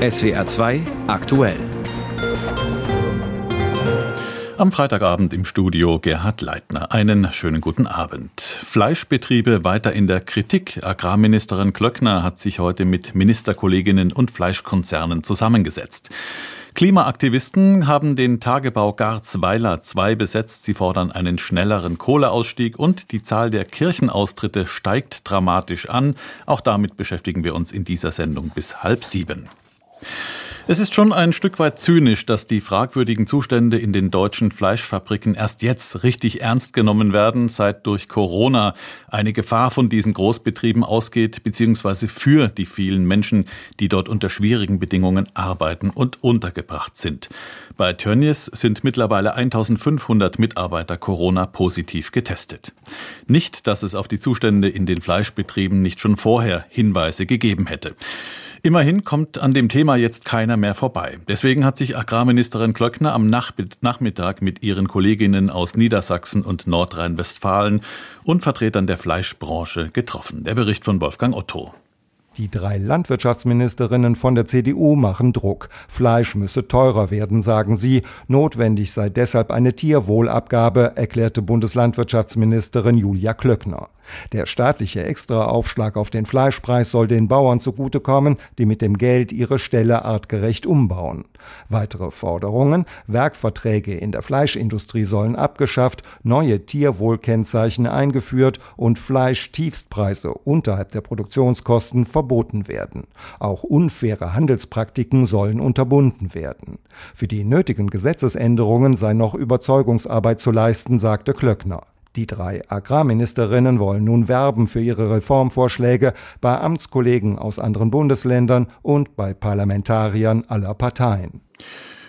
SWR 2 aktuell. Am Freitagabend im Studio Gerhard Leitner. Einen schönen guten Abend. Fleischbetriebe weiter in der Kritik. Agrarministerin Klöckner hat sich heute mit Ministerkolleginnen und Fleischkonzernen zusammengesetzt. Klimaaktivisten haben den Tagebau Garzweiler 2 besetzt. Sie fordern einen schnelleren Kohleausstieg und die Zahl der Kirchenaustritte steigt dramatisch an. Auch damit beschäftigen wir uns in dieser Sendung bis halb sieben. Es ist schon ein Stück weit zynisch, dass die fragwürdigen Zustände in den deutschen Fleischfabriken erst jetzt richtig ernst genommen werden, seit durch Corona eine Gefahr von diesen Großbetrieben ausgeht, beziehungsweise für die vielen Menschen, die dort unter schwierigen Bedingungen arbeiten und untergebracht sind. Bei Tönnies sind mittlerweile 1500 Mitarbeiter Corona-positiv getestet. Nicht, dass es auf die Zustände in den Fleischbetrieben nicht schon vorher Hinweise gegeben hätte. Immerhin kommt an dem Thema jetzt keiner mehr vorbei. Deswegen hat sich Agrarministerin Klöckner am Nachmittag mit ihren Kolleginnen aus Niedersachsen und Nordrhein-Westfalen und Vertretern der Fleischbranche getroffen. Der Bericht von Wolfgang Otto. Die drei Landwirtschaftsministerinnen von der CDU machen Druck. Fleisch müsse teurer werden, sagen sie. Notwendig sei deshalb eine Tierwohlabgabe, erklärte Bundeslandwirtschaftsministerin Julia Klöckner. Der staatliche Extraaufschlag auf den Fleischpreis soll den Bauern zugutekommen, die mit dem Geld ihre Ställe artgerecht umbauen. Weitere Forderungen, Werkverträge in der Fleischindustrie sollen abgeschafft, neue Tierwohlkennzeichen eingeführt und Fleischtiefstpreise unterhalb der Produktionskosten verboten werden. Auch unfaire Handelspraktiken sollen unterbunden werden. Für die nötigen Gesetzesänderungen sei noch Überzeugungsarbeit zu leisten, sagte Klöckner. Die drei Agrarministerinnen wollen nun werben für ihre Reformvorschläge bei Amtskollegen aus anderen Bundesländern und bei Parlamentariern aller Parteien.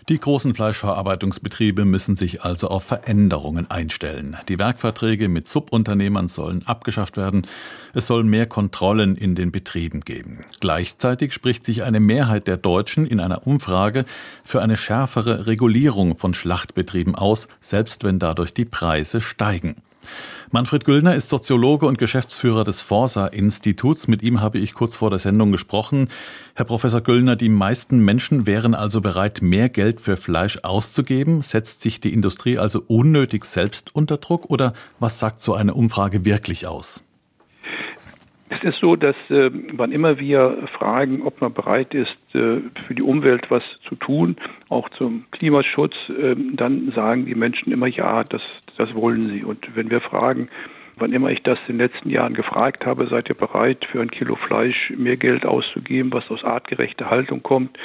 Die großen Fleischverarbeitungsbetriebe müssen sich also auf Veränderungen einstellen. Die Werkverträge mit Subunternehmern sollen abgeschafft werden. Es soll mehr Kontrollen in den Betrieben geben. Gleichzeitig spricht sich eine Mehrheit der Deutschen in einer Umfrage für eine schärfere Regulierung von Schlachtbetrieben aus, selbst wenn dadurch die Preise steigen. Manfred Güllner ist Soziologe und Geschäftsführer des Forsa-Instituts. Mit ihm habe ich kurz vor der Sendung gesprochen. Herr Professor Güllner, die meisten Menschen wären also bereit, mehr Geld für Fleisch auszugeben. Setzt sich die Industrie also unnötig selbst unter Druck oder was sagt so eine Umfrage wirklich aus? Es ist so, dass äh, wann immer wir fragen, ob man bereit ist, äh, für die Umwelt was zu tun, auch zum Klimaschutz, äh, dann sagen die Menschen immer ja, das, das wollen sie. Und wenn wir fragen, wann immer ich das in den letzten Jahren gefragt habe, seid ihr bereit, für ein Kilo Fleisch mehr Geld auszugeben, was aus artgerechter Haltung kommt,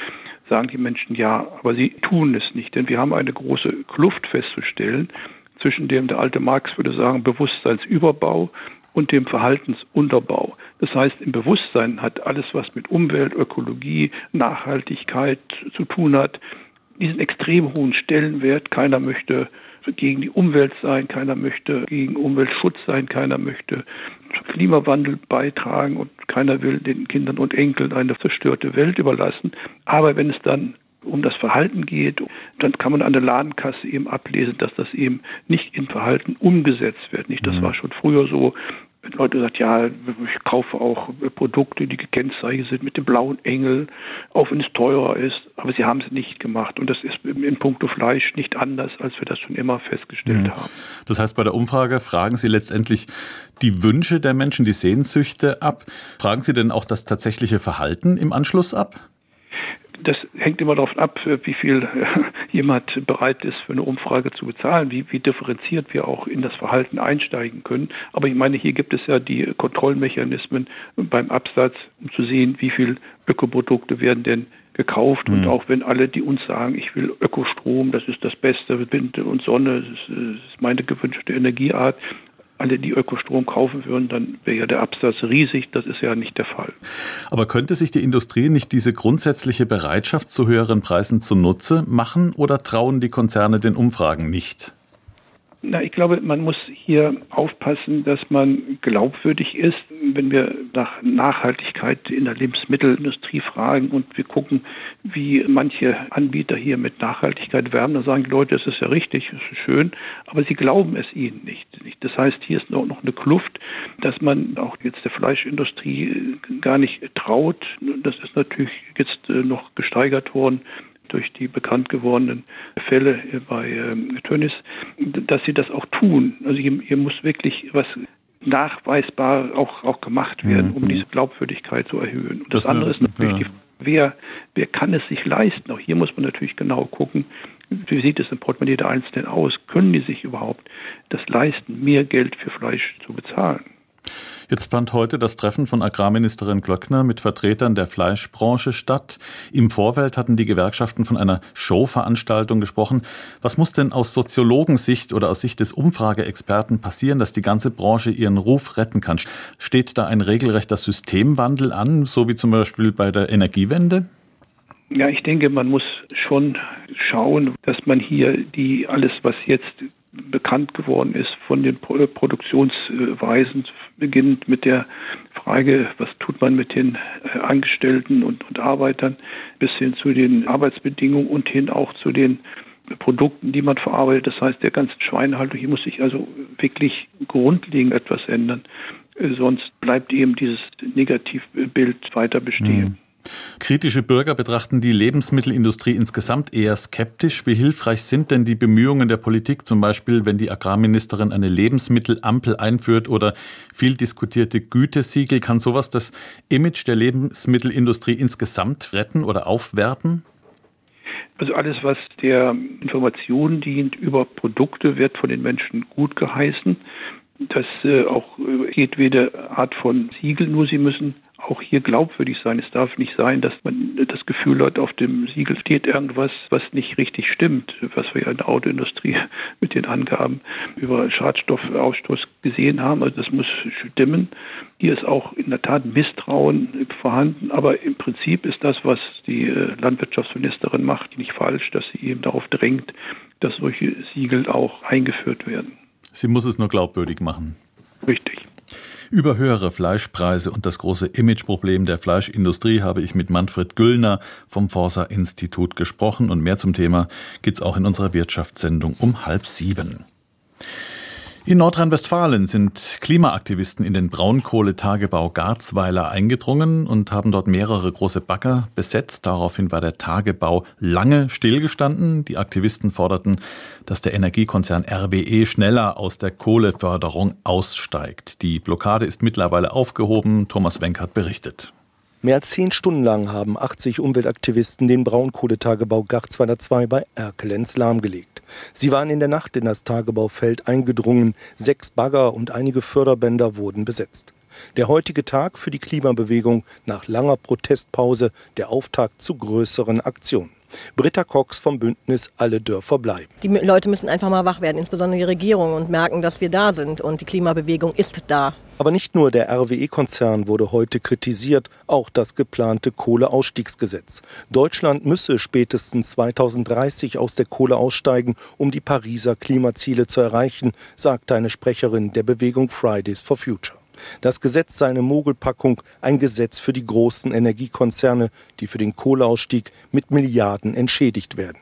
sagen die Menschen ja, aber sie tun es nicht, denn wir haben eine große Kluft festzustellen zwischen dem, der alte Marx würde sagen, Bewusstseinsüberbau und dem Verhaltensunterbau. Das heißt, im Bewusstsein hat alles, was mit Umwelt, Ökologie, Nachhaltigkeit zu tun hat, diesen extrem hohen Stellenwert. Keiner möchte gegen die Umwelt sein, keiner möchte gegen Umweltschutz sein, keiner möchte zum Klimawandel beitragen und keiner will den Kindern und Enkeln eine zerstörte Welt überlassen. Aber wenn es dann um das Verhalten geht, dann kann man an der Ladenkasse eben ablesen, dass das eben nicht in Verhalten umgesetzt wird. Nicht, das mhm. war schon früher so, Leute sagen, ja, ich kaufe auch Produkte, die gekennzeichnet sind mit dem blauen Engel, auch wenn es teurer ist. Aber sie haben es nicht gemacht. Und das ist in puncto Fleisch nicht anders, als wir das schon immer festgestellt mhm. haben. Das heißt, bei der Umfrage fragen Sie letztendlich die Wünsche der Menschen, die Sehnsüchte ab. Fragen Sie denn auch das tatsächliche Verhalten im Anschluss ab? Das hängt immer davon ab, wie viel jemand bereit ist, für eine Umfrage zu bezahlen, wie, wie differenziert wir auch in das Verhalten einsteigen können. Aber ich meine, hier gibt es ja die Kontrollmechanismen beim Absatz, um zu sehen, wie viel Ökoprodukte werden denn gekauft. Mhm. Und auch wenn alle, die uns sagen, ich will Ökostrom, das ist das Beste, Wind und Sonne, das ist meine gewünschte Energieart, alle, die Ökostrom kaufen würden, dann wäre ja der Absatz riesig. Das ist ja nicht der Fall. Aber könnte sich die Industrie nicht diese grundsätzliche Bereitschaft zu höheren Preisen zunutze machen oder trauen die Konzerne den Umfragen nicht? Na, ich glaube, man muss hier aufpassen, dass man glaubwürdig ist. Wenn wir nach Nachhaltigkeit in der Lebensmittelindustrie fragen und wir gucken, wie manche Anbieter hier mit Nachhaltigkeit werben, dann sagen die Leute, das ist ja richtig, das ist schön, aber sie glauben es ihnen nicht. Das heißt, hier ist noch eine Kluft, dass man auch jetzt der Fleischindustrie gar nicht traut. Das ist natürlich jetzt äh, noch gesteigert worden durch die bekannt gewordenen Fälle bei ähm, Tönnies, dass sie das auch tun. Also hier, hier muss wirklich was nachweisbar auch, auch gemacht werden, um mhm. diese Glaubwürdigkeit zu erhöhen. Und das, das andere ist natürlich ja. die Wer, wer kann es sich leisten? Auch hier muss man natürlich genau gucken, wie sieht es im Portemonnaie der Einzelnen aus? Können die sich überhaupt das leisten, mehr Geld für Fleisch zu bezahlen? Jetzt fand heute das Treffen von Agrarministerin Glöckner mit Vertretern der Fleischbranche statt. Im Vorfeld hatten die Gewerkschaften von einer Showveranstaltung gesprochen. Was muss denn aus Soziologensicht oder aus Sicht des Umfrageexperten passieren, dass die ganze Branche ihren Ruf retten kann? Steht da ein regelrechter Systemwandel an, so wie zum Beispiel bei der Energiewende? Ja, ich denke, man muss schon schauen, dass man hier die alles, was jetzt bekannt geworden ist von den Produktionsweisen, beginnend mit der Frage, was tut man mit den äh, Angestellten und, und Arbeitern, bis hin zu den Arbeitsbedingungen und hin auch zu den Produkten, die man verarbeitet. Das heißt, der ganzen Schweinehaltung, hier muss sich also wirklich grundlegend etwas ändern. Äh, sonst bleibt eben dieses Negativbild weiter bestehen. Mhm. Kritische Bürger betrachten die Lebensmittelindustrie insgesamt eher skeptisch. Wie hilfreich sind denn die Bemühungen der Politik, zum Beispiel wenn die Agrarministerin eine Lebensmittelampel einführt oder viel diskutierte Gütesiegel? Kann sowas das Image der Lebensmittelindustrie insgesamt retten oder aufwerten? Also alles, was der Information dient über Produkte, wird von den Menschen gut geheißen. Das äh, auch äh, jedwede Art von Siegel, nur sie müssen auch hier glaubwürdig sein. Es darf nicht sein, dass man das Gefühl hat, auf dem Siegel steht irgendwas, was nicht richtig stimmt, was wir ja in der Autoindustrie mit den Angaben über Schadstoffausstoß gesehen haben. Also das muss stimmen. Hier ist auch in der Tat Misstrauen vorhanden, aber im Prinzip ist das, was die äh, Landwirtschaftsministerin macht, nicht falsch, dass sie eben darauf drängt, dass solche Siegel auch eingeführt werden. Sie muss es nur glaubwürdig machen. Richtig. Über höhere Fleischpreise und das große Imageproblem der Fleischindustrie habe ich mit Manfred Güllner vom Forsa Institut gesprochen und mehr zum Thema gibt es auch in unserer Wirtschaftssendung um halb sieben. In Nordrhein-Westfalen sind Klimaaktivisten in den Braunkohletagebau Garzweiler eingedrungen und haben dort mehrere große Bagger besetzt. Daraufhin war der Tagebau lange stillgestanden. Die Aktivisten forderten, dass der Energiekonzern RWE schneller aus der Kohleförderung aussteigt. Die Blockade ist mittlerweile aufgehoben. Thomas Wenk hat berichtet. Mehr als zehn Stunden lang haben 80 Umweltaktivisten den Braunkohletagebau Garzweiler 2 bei Erkelenz lahmgelegt. Sie waren in der Nacht in das Tagebaufeld eingedrungen. Sechs Bagger und einige Förderbänder wurden besetzt. Der heutige Tag für die Klimabewegung nach langer Protestpause der Auftakt zu größeren Aktionen. Britta Cox vom Bündnis Alle Dörfer bleiben. Die Leute müssen einfach mal wach werden, insbesondere die Regierung, und merken, dass wir da sind und die Klimabewegung ist da. Aber nicht nur der RWE-Konzern wurde heute kritisiert, auch das geplante Kohleausstiegsgesetz. Deutschland müsse spätestens 2030 aus der Kohle aussteigen, um die Pariser Klimaziele zu erreichen, sagte eine Sprecherin der Bewegung Fridays for Future. Das Gesetz sei eine Mogelpackung, ein Gesetz für die großen Energiekonzerne, die für den Kohleausstieg mit Milliarden entschädigt werden.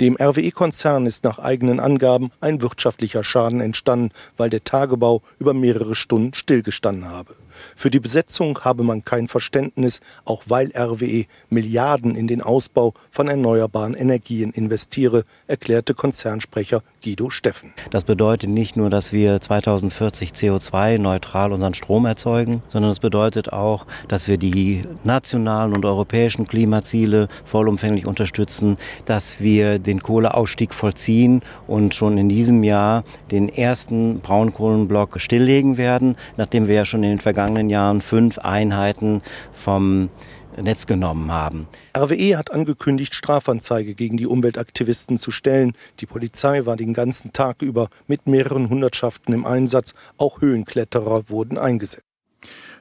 Dem RWE-Konzern ist nach eigenen Angaben ein wirtschaftlicher Schaden entstanden, weil der Tagebau über mehrere Stunden stillgestanden habe. Für die Besetzung habe man kein Verständnis, auch weil RWE Milliarden in den Ausbau von erneuerbaren Energien investiere, erklärte Konzernsprecher Guido Steffen. Das bedeutet nicht nur, dass wir 2040 CO2-neutral unseren Strom erzeugen, sondern es bedeutet auch, dass wir die nationalen und europäischen Klimaziele vollumfänglich unterstützen, dass wir den Kohleausstieg vollziehen und schon in diesem Jahr den ersten Braunkohlenblock stilllegen werden, nachdem wir ja schon in den vergangenen vergangenen Jahren fünf Einheiten vom Netz genommen haben. RWE hat angekündigt, Strafanzeige gegen die Umweltaktivisten zu stellen. Die Polizei war den ganzen Tag über mit mehreren Hundertschaften im Einsatz. Auch Höhenkletterer wurden eingesetzt.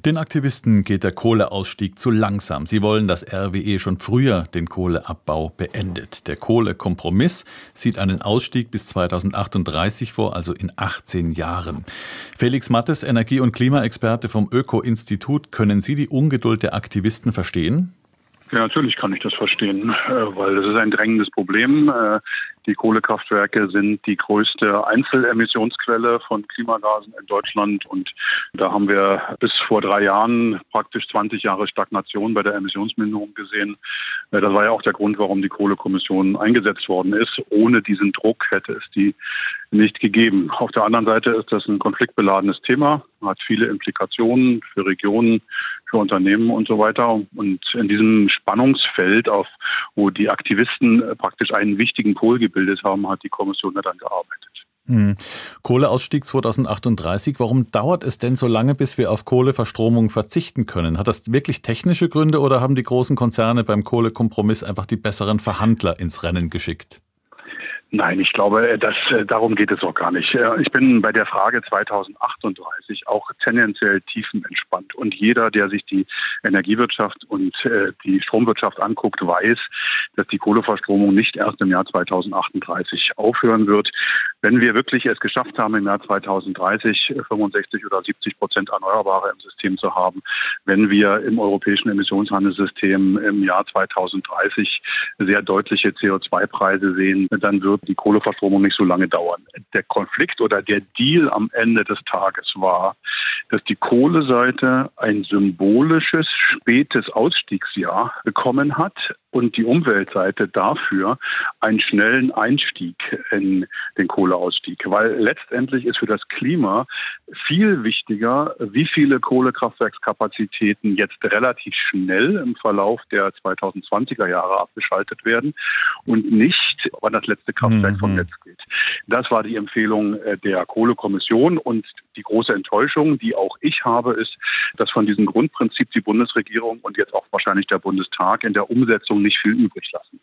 Den Aktivisten geht der Kohleausstieg zu langsam. Sie wollen, dass RWE schon früher den Kohleabbau beendet. Der Kohlekompromiss sieht einen Ausstieg bis 2038 vor, also in 18 Jahren. Felix Mattes, Energie- und Klimaexperte vom Öko-Institut, können Sie die Ungeduld der Aktivisten verstehen? Ja, natürlich kann ich das verstehen, äh, weil das ist ein drängendes Problem. Äh, die Kohlekraftwerke sind die größte Einzelemissionsquelle von Klimagasen in Deutschland und da haben wir bis vor drei Jahren praktisch 20 Jahre Stagnation bei der Emissionsminderung gesehen. Äh, das war ja auch der Grund, warum die Kohlekommission eingesetzt worden ist. Ohne diesen Druck hätte es die nicht gegeben. Auf der anderen Seite ist das ein konfliktbeladenes Thema, hat viele Implikationen für Regionen, für Unternehmen und so weiter. Und in diesem Spannungsfeld, auf wo die Aktivisten praktisch einen wichtigen Pol gebildet haben, hat die Kommission dann gearbeitet. Hm. Kohleausstieg 2038. Warum dauert es denn so lange, bis wir auf Kohleverstromung verzichten können? Hat das wirklich technische Gründe oder haben die großen Konzerne beim Kohlekompromiss einfach die besseren Verhandler ins Rennen geschickt? Nein, ich glaube, das, äh, darum geht es auch gar nicht. Äh, ich bin bei der Frage 2038 auch tendenziell tiefenentspannt. Und jeder, der sich die Energiewirtschaft und äh, die Stromwirtschaft anguckt, weiß, dass die Kohleverstromung nicht erst im Jahr 2038 aufhören wird. Wenn wir wirklich es geschafft haben, im Jahr 2030 65 oder 70 Prozent Erneuerbare im System zu haben, wenn wir im europäischen Emissionshandelssystem im Jahr 2030 sehr deutliche CO2-Preise sehen, dann wird die Kohleverstromung nicht so lange dauern. Der Konflikt oder der Deal am Ende des Tages war, dass die Kohleseite ein symbolisches spätes Ausstiegsjahr bekommen hat und die Umweltseite dafür einen schnellen Einstieg in den Kohleausstieg. Weil letztendlich ist für das Klima viel wichtiger, wie viele Kohlekraftwerkskapazitäten jetzt relativ schnell im Verlauf der 2020er Jahre abgeschaltet werden und nicht, wann das letzte Kraftwerk mhm. vom Netz geht. Das war die Empfehlung äh, der Kohlekommission und die große Enttäuschung, die auch ich habe, ist, dass von diesem Grundprinzip die Bundesregierung und jetzt auch wahrscheinlich der Bundestag in der Umsetzung nicht viel übrig lassen.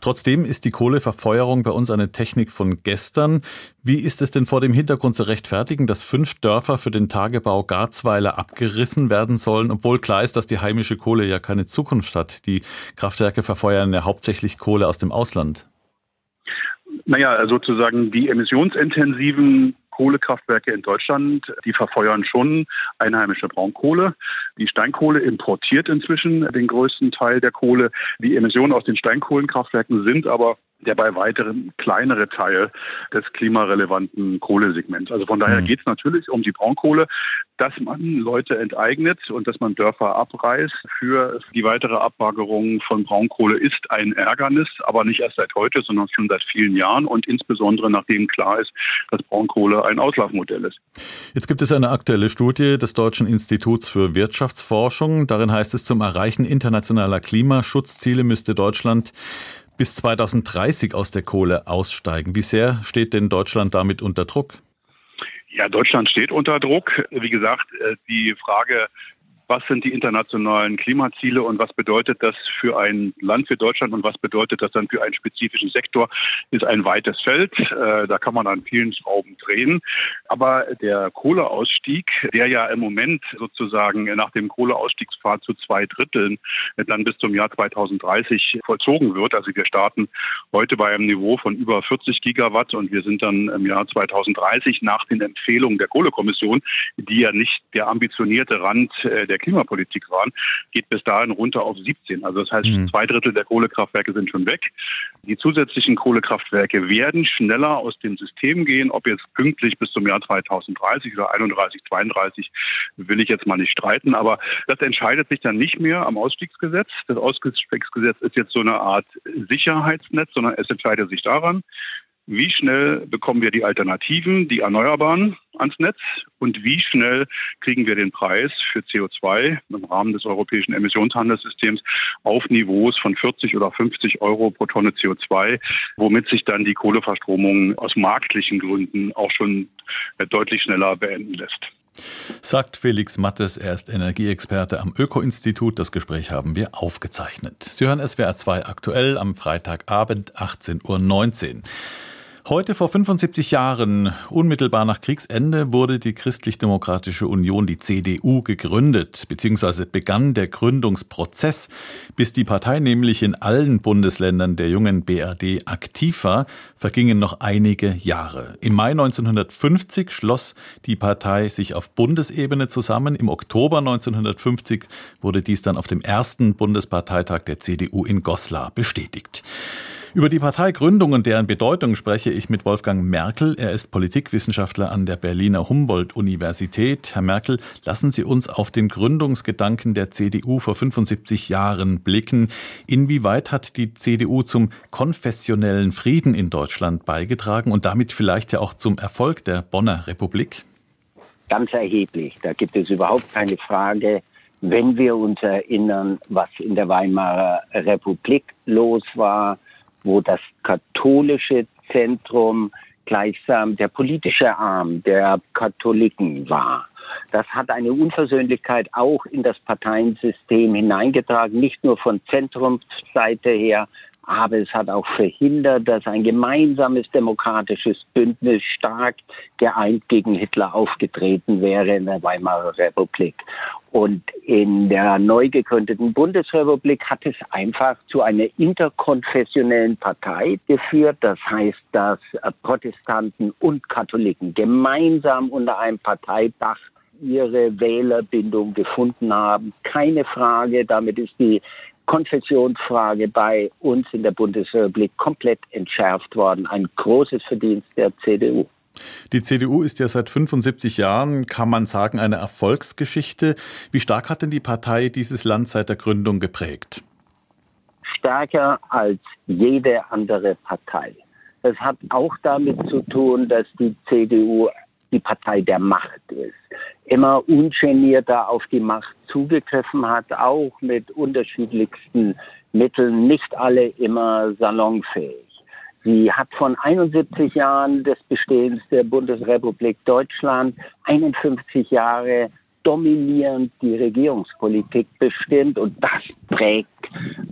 Trotzdem ist die Kohleverfeuerung bei uns eine Technik von gestern. Wie ist es denn vor dem Hintergrund zu rechtfertigen, dass fünf Dörfer für den Tagebau Garzweiler abgerissen werden sollen, obwohl klar ist, dass die heimische Kohle ja keine Zukunft hat? Die Kraftwerke verfeuern ja hauptsächlich Kohle aus dem Ausland. Naja, sozusagen die emissionsintensiven Kohlekraftwerke in Deutschland, die verfeuern schon einheimische Braunkohle. Die Steinkohle importiert inzwischen den größten Teil der Kohle. Die Emissionen aus den Steinkohlenkraftwerken sind aber der bei weiteren kleinere Teil des klimarelevanten Kohlesegments. Also von daher mhm. geht es natürlich um die Braunkohle, dass man Leute enteignet und dass man Dörfer abreißt für die weitere Abbagerung von Braunkohle ist ein Ärgernis, aber nicht erst seit heute, sondern schon seit vielen Jahren und insbesondere nachdem klar ist, dass Braunkohle ein Auslaufmodell ist. Jetzt gibt es eine aktuelle Studie des Deutschen Instituts für Wirtschaftsforschung. Darin heißt es, zum Erreichen internationaler Klimaschutzziele müsste Deutschland bis 2030 aus der Kohle aussteigen. Wie sehr steht denn Deutschland damit unter Druck? Ja, Deutschland steht unter Druck. Wie gesagt, äh, die Frage was sind die internationalen Klimaziele und was bedeutet das für ein Land, für Deutschland und was bedeutet das dann für einen spezifischen Sektor, ist ein weites Feld. Äh, da kann man an vielen Schrauben drehen. Aber der Kohleausstieg, der ja im Moment sozusagen nach dem Kohleausstiegspfad zu zwei Dritteln dann bis zum Jahr 2030 vollzogen wird. Also wir starten heute bei einem Niveau von über 40 Gigawatt und wir sind dann im Jahr 2030 nach den Empfehlungen der Kohlekommission, die ja nicht der ambitionierte Rand äh, der der Klimapolitik waren, geht bis dahin runter auf 17. Also das heißt, mhm. zwei Drittel der Kohlekraftwerke sind schon weg. Die zusätzlichen Kohlekraftwerke werden schneller aus dem System gehen. Ob jetzt pünktlich bis zum Jahr 2030 oder 31, 32, will ich jetzt mal nicht streiten. Aber das entscheidet sich dann nicht mehr am Ausstiegsgesetz. Das Ausstiegsgesetz ist jetzt so eine Art Sicherheitsnetz, sondern es entscheidet sich daran, wie schnell bekommen wir die Alternativen, die Erneuerbaren ans Netz und wie schnell kriegen wir den Preis für CO2 im Rahmen des europäischen Emissionshandelssystems auf Niveaus von 40 oder 50 Euro pro Tonne CO2, womit sich dann die Kohleverstromung aus marktlichen Gründen auch schon deutlich schneller beenden lässt. Sagt Felix Mattes, er ist Energieexperte am Öko-Institut. Das Gespräch haben wir aufgezeichnet. Sie hören SWR 2 aktuell am Freitagabend 18.19 Uhr. Heute vor 75 Jahren, unmittelbar nach Kriegsende, wurde die Christlich-Demokratische Union, die CDU, gegründet, beziehungsweise begann der Gründungsprozess. Bis die Partei nämlich in allen Bundesländern der jungen BRD aktiv war, vergingen noch einige Jahre. Im Mai 1950 schloss die Partei sich auf Bundesebene zusammen. Im Oktober 1950 wurde dies dann auf dem ersten Bundesparteitag der CDU in Goslar bestätigt. Über die Parteigründung und deren Bedeutung spreche ich mit Wolfgang Merkel. Er ist Politikwissenschaftler an der Berliner Humboldt-Universität. Herr Merkel, lassen Sie uns auf den Gründungsgedanken der CDU vor 75 Jahren blicken. Inwieweit hat die CDU zum konfessionellen Frieden in Deutschland beigetragen und damit vielleicht ja auch zum Erfolg der Bonner Republik? Ganz erheblich. Da gibt es überhaupt keine Frage. Wenn wir uns erinnern, was in der Weimarer Republik los war, wo das katholische Zentrum gleichsam der politische Arm der Katholiken war. Das hat eine Unversöhnlichkeit auch in das Parteiensystem hineingetragen, nicht nur von Zentrumsseite her, aber es hat auch verhindert, dass ein gemeinsames demokratisches Bündnis stark geeint gegen Hitler aufgetreten wäre in der Weimarer Republik. Und in der neu gegründeten Bundesrepublik hat es einfach zu einer interkonfessionellen Partei geführt. Das heißt, dass Protestanten und Katholiken gemeinsam unter einem Parteidach ihre Wählerbindung gefunden haben. Keine Frage, damit ist die Konfessionsfrage bei uns in der Bundesrepublik komplett entschärft worden. Ein großes Verdienst der CDU. Die CDU ist ja seit 75 Jahren, kann man sagen, eine Erfolgsgeschichte. Wie stark hat denn die Partei dieses Land seit der Gründung geprägt? Stärker als jede andere Partei. Das hat auch damit zu tun, dass die CDU die Partei der Macht ist immer ungenierter auf die Macht zugegriffen hat, auch mit unterschiedlichsten Mitteln, nicht alle immer salonfähig. Sie hat von 71 Jahren des Bestehens der Bundesrepublik Deutschland 51 Jahre dominierend die Regierungspolitik bestimmt und das prägt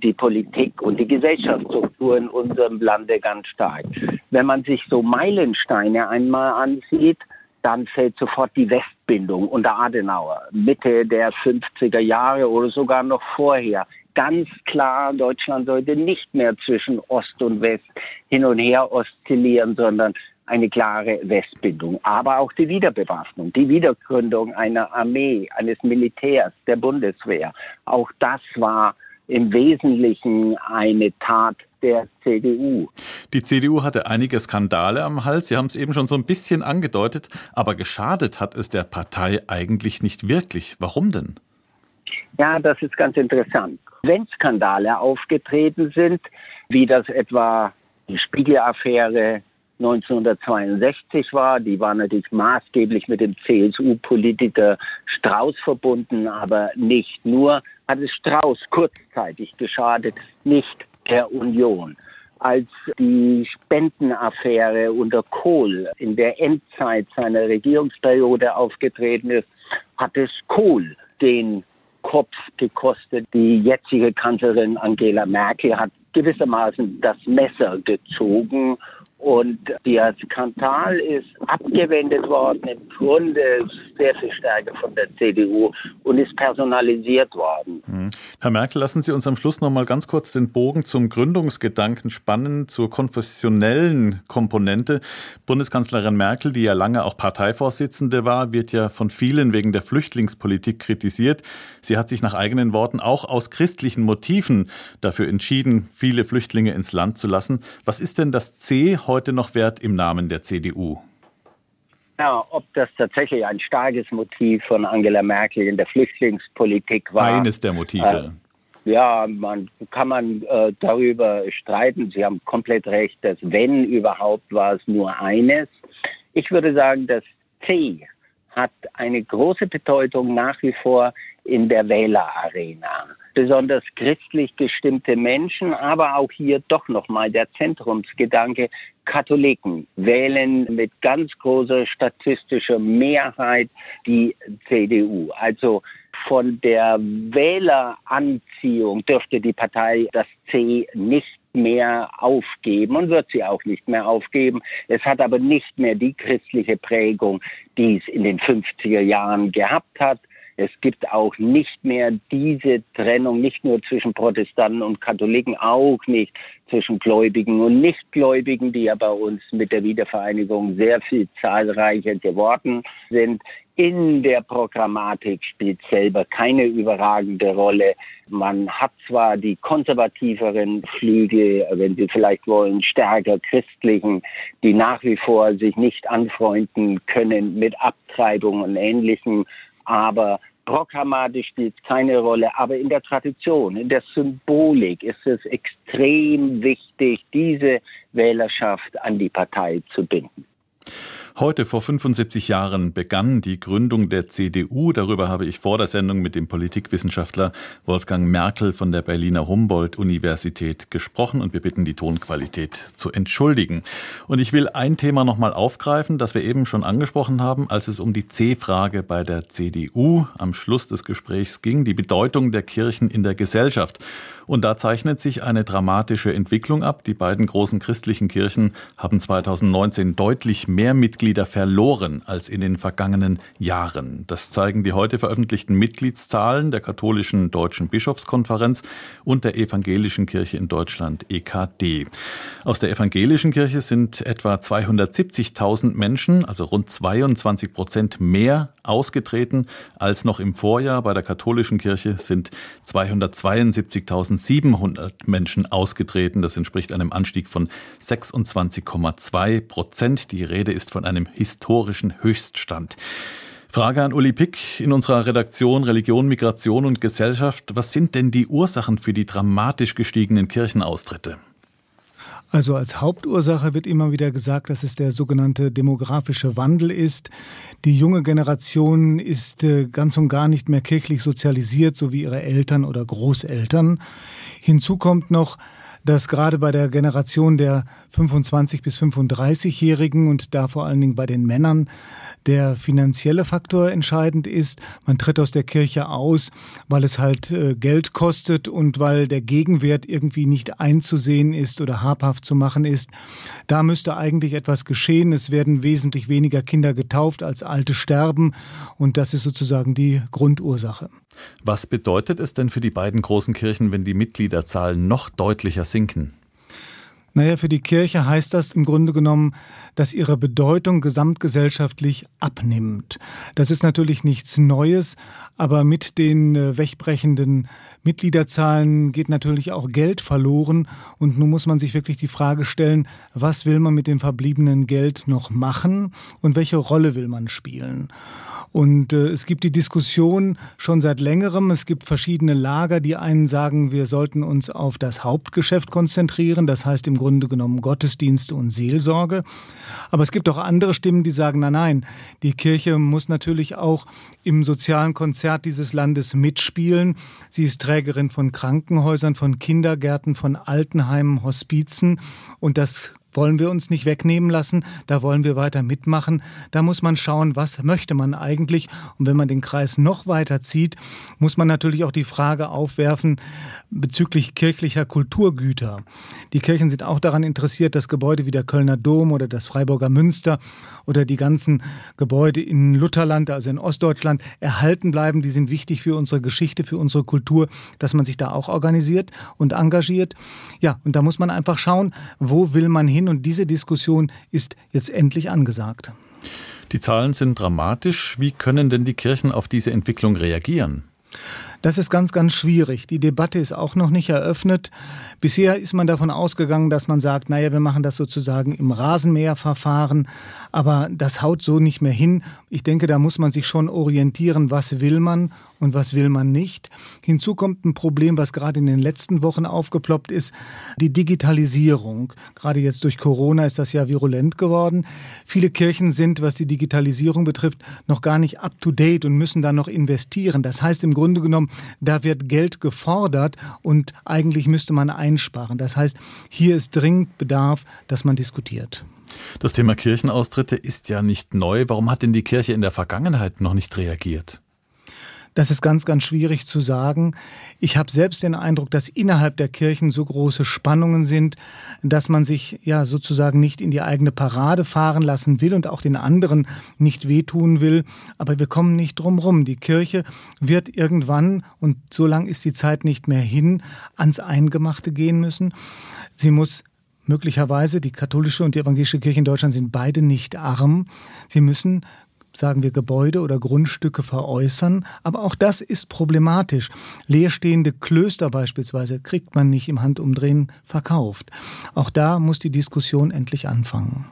die Politik und die Gesellschaftsstruktur in unserem Lande ganz stark. Wenn man sich so Meilensteine einmal ansieht, dann fällt sofort die Westbindung unter Adenauer, Mitte der 50er Jahre oder sogar noch vorher. Ganz klar, Deutschland sollte nicht mehr zwischen Ost und West hin und her oszillieren, sondern eine klare Westbindung. Aber auch die Wiederbewaffnung, die Wiedergründung einer Armee, eines Militärs, der Bundeswehr. Auch das war im Wesentlichen eine Tat der CDU. Die CDU hatte einige Skandale am Hals. Sie haben es eben schon so ein bisschen angedeutet, aber geschadet hat es der Partei eigentlich nicht wirklich. Warum denn? Ja, das ist ganz interessant. Wenn Skandale aufgetreten sind, wie das etwa die Spiegel-Affäre 1962 war. Die war natürlich maßgeblich mit dem CSU-Politiker Strauß verbunden, aber nicht nur. Hat es Strauß kurzzeitig geschadet, nicht der Union. Als die Spendenaffäre unter Kohl in der Endzeit seiner Regierungsperiode aufgetreten ist, hat es Kohl den Kopf gekostet. Die jetzige Kanzlerin Angela Merkel hat gewissermaßen das Messer gezogen und der Skandal ist abgewendet worden, im Grunde sehr viel stärker von der CDU und ist personalisiert worden. Hm. Herr Merkel, lassen Sie uns am Schluss noch mal ganz kurz den Bogen zum Gründungsgedanken spannen, zur konfessionellen Komponente. Bundeskanzlerin Merkel, die ja lange auch Parteivorsitzende war, wird ja von vielen wegen der Flüchtlingspolitik kritisiert. Sie hat sich nach eigenen Worten auch aus christlichen Motiven dafür entschieden, viele Flüchtlinge ins Land zu lassen. Was ist denn das C heute noch wert im Namen der CDU? Ja, ob das tatsächlich ein starkes Motiv von Angela Merkel in der Flüchtlingspolitik war. Eines der Motive. Äh, ja, man kann man äh, darüber streiten. Sie haben komplett recht, dass wenn überhaupt war es nur eines. Ich würde sagen, das C hat eine große Bedeutung nach wie vor in der Wählerarena. Besonders christlich gestimmte Menschen, aber auch hier doch nochmal der Zentrumsgedanke, Katholiken wählen mit ganz großer statistischer Mehrheit die CDU. Also von der Wähleranziehung dürfte die Partei das C nicht mehr aufgeben und wird sie auch nicht mehr aufgeben. Es hat aber nicht mehr die christliche Prägung, die es in den 50er Jahren gehabt hat. Es gibt auch nicht mehr diese Trennung, nicht nur zwischen Protestanten und Katholiken, auch nicht zwischen Gläubigen und Nichtgläubigen, die ja bei uns mit der Wiedervereinigung sehr viel zahlreicher geworden sind. In der Programmatik spielt selber keine überragende Rolle. Man hat zwar die konservativeren Flügel, wenn Sie vielleicht wollen, stärker christlichen, die nach wie vor sich nicht anfreunden können mit Abtreibung und Ähnlichem aber programmatisch spielt keine Rolle. Aber in der Tradition, in der Symbolik ist es extrem wichtig, diese Wählerschaft an die Partei zu binden. Heute vor 75 Jahren begann die Gründung der CDU. Darüber habe ich vor der Sendung mit dem Politikwissenschaftler Wolfgang Merkel von der Berliner Humboldt-Universität gesprochen und wir bitten die Tonqualität zu entschuldigen. Und ich will ein Thema nochmal aufgreifen, das wir eben schon angesprochen haben, als es um die C-Frage bei der CDU am Schluss des Gesprächs ging, die Bedeutung der Kirchen in der Gesellschaft. Und da zeichnet sich eine dramatische Entwicklung ab. Die beiden großen christlichen Kirchen haben 2019 deutlich mehr Mitglieder verloren als in den vergangenen Jahren. Das zeigen die heute veröffentlichten Mitgliedszahlen der katholischen Deutschen Bischofskonferenz und der Evangelischen Kirche in Deutschland EKD. Aus der Evangelischen Kirche sind etwa 270.000 Menschen, also rund 22 Prozent mehr ausgetreten als noch im Vorjahr. Bei der katholischen Kirche sind 272.000 1700 Menschen ausgetreten. Das entspricht einem Anstieg von 26,2 Prozent. Die Rede ist von einem historischen Höchststand. Frage an Uli Pick in unserer Redaktion Religion, Migration und Gesellschaft. Was sind denn die Ursachen für die dramatisch gestiegenen Kirchenaustritte? Also als Hauptursache wird immer wieder gesagt, dass es der sogenannte demografische Wandel ist. Die junge Generation ist äh, ganz und gar nicht mehr kirchlich sozialisiert, so wie ihre Eltern oder Großeltern. Hinzu kommt noch, dass gerade bei der Generation der 25 bis 35-Jährigen und da vor allen Dingen bei den Männern der finanzielle Faktor entscheidend ist. Man tritt aus der Kirche aus, weil es halt äh, Geld kostet und weil der Gegenwert irgendwie nicht einzusehen ist oder habhaft zu machen ist. Da müsste eigentlich etwas geschehen. Es werden wesentlich weniger Kinder getauft als alte sterben und das ist sozusagen die Grundursache. Was bedeutet es denn für die beiden großen Kirchen, wenn die Mitgliederzahlen noch deutlicher sinken? Naja, für die Kirche heißt das im Grunde genommen, dass ihre Bedeutung gesamtgesellschaftlich abnimmt. Das ist natürlich nichts Neues, aber mit den äh, wegbrechenden Mitgliederzahlen geht natürlich auch Geld verloren. Und nun muss man sich wirklich die Frage stellen, was will man mit dem verbliebenen Geld noch machen und welche Rolle will man spielen? Und äh, es gibt die Diskussion schon seit längerem. Es gibt verschiedene Lager. Die einen sagen, wir sollten uns auf das Hauptgeschäft konzentrieren. Das heißt im Grunde genommen Gottesdienste und Seelsorge. Aber es gibt auch andere Stimmen, die sagen, nein, nein, die Kirche muss natürlich auch im sozialen Konzert dieses Landes mitspielen. Sie ist Trägerin von Krankenhäusern, von Kindergärten, von Altenheimen, Hospizen. Und das wollen wir uns nicht wegnehmen lassen, da wollen wir weiter mitmachen. Da muss man schauen, was möchte man eigentlich. Und wenn man den Kreis noch weiter zieht, muss man natürlich auch die Frage aufwerfen bezüglich kirchlicher Kulturgüter. Die Kirchen sind auch daran interessiert, dass Gebäude wie der Kölner Dom oder das Freiburger Münster oder die ganzen Gebäude in Lutherland, also in Ostdeutschland, erhalten bleiben. Die sind wichtig für unsere Geschichte, für unsere Kultur, dass man sich da auch organisiert und engagiert. Ja, und da muss man einfach schauen, wo will man hin und diese Diskussion ist jetzt endlich angesagt. Die Zahlen sind dramatisch. Wie können denn die Kirchen auf diese Entwicklung reagieren? Das ist ganz, ganz schwierig. Die Debatte ist auch noch nicht eröffnet. Bisher ist man davon ausgegangen, dass man sagt, naja, wir machen das sozusagen im Rasenmäherverfahren, aber das haut so nicht mehr hin. Ich denke, da muss man sich schon orientieren, was will man und was will man nicht. Hinzu kommt ein Problem, was gerade in den letzten Wochen aufgeploppt ist, die Digitalisierung. Gerade jetzt durch Corona ist das ja virulent geworden. Viele Kirchen sind, was die Digitalisierung betrifft, noch gar nicht up-to-date und müssen da noch investieren. Das heißt im Grunde genommen, da wird Geld gefordert und eigentlich müsste man einsparen. Das heißt, hier ist dringend Bedarf, dass man diskutiert. Das Thema Kirchenaustritte ist ja nicht neu. Warum hat denn die Kirche in der Vergangenheit noch nicht reagiert? Das ist ganz, ganz schwierig zu sagen. Ich habe selbst den Eindruck, dass innerhalb der Kirchen so große Spannungen sind, dass man sich ja sozusagen nicht in die eigene Parade fahren lassen will und auch den anderen nicht wehtun will. Aber wir kommen nicht drum rum. Die Kirche wird irgendwann, und so lang ist die Zeit nicht mehr hin, ans Eingemachte gehen müssen. Sie muss möglicherweise, die katholische und die evangelische Kirche in Deutschland sind beide nicht arm. Sie müssen sagen wir, Gebäude oder Grundstücke veräußern. Aber auch das ist problematisch. Leerstehende Klöster beispielsweise kriegt man nicht im Handumdrehen verkauft. Auch da muss die Diskussion endlich anfangen.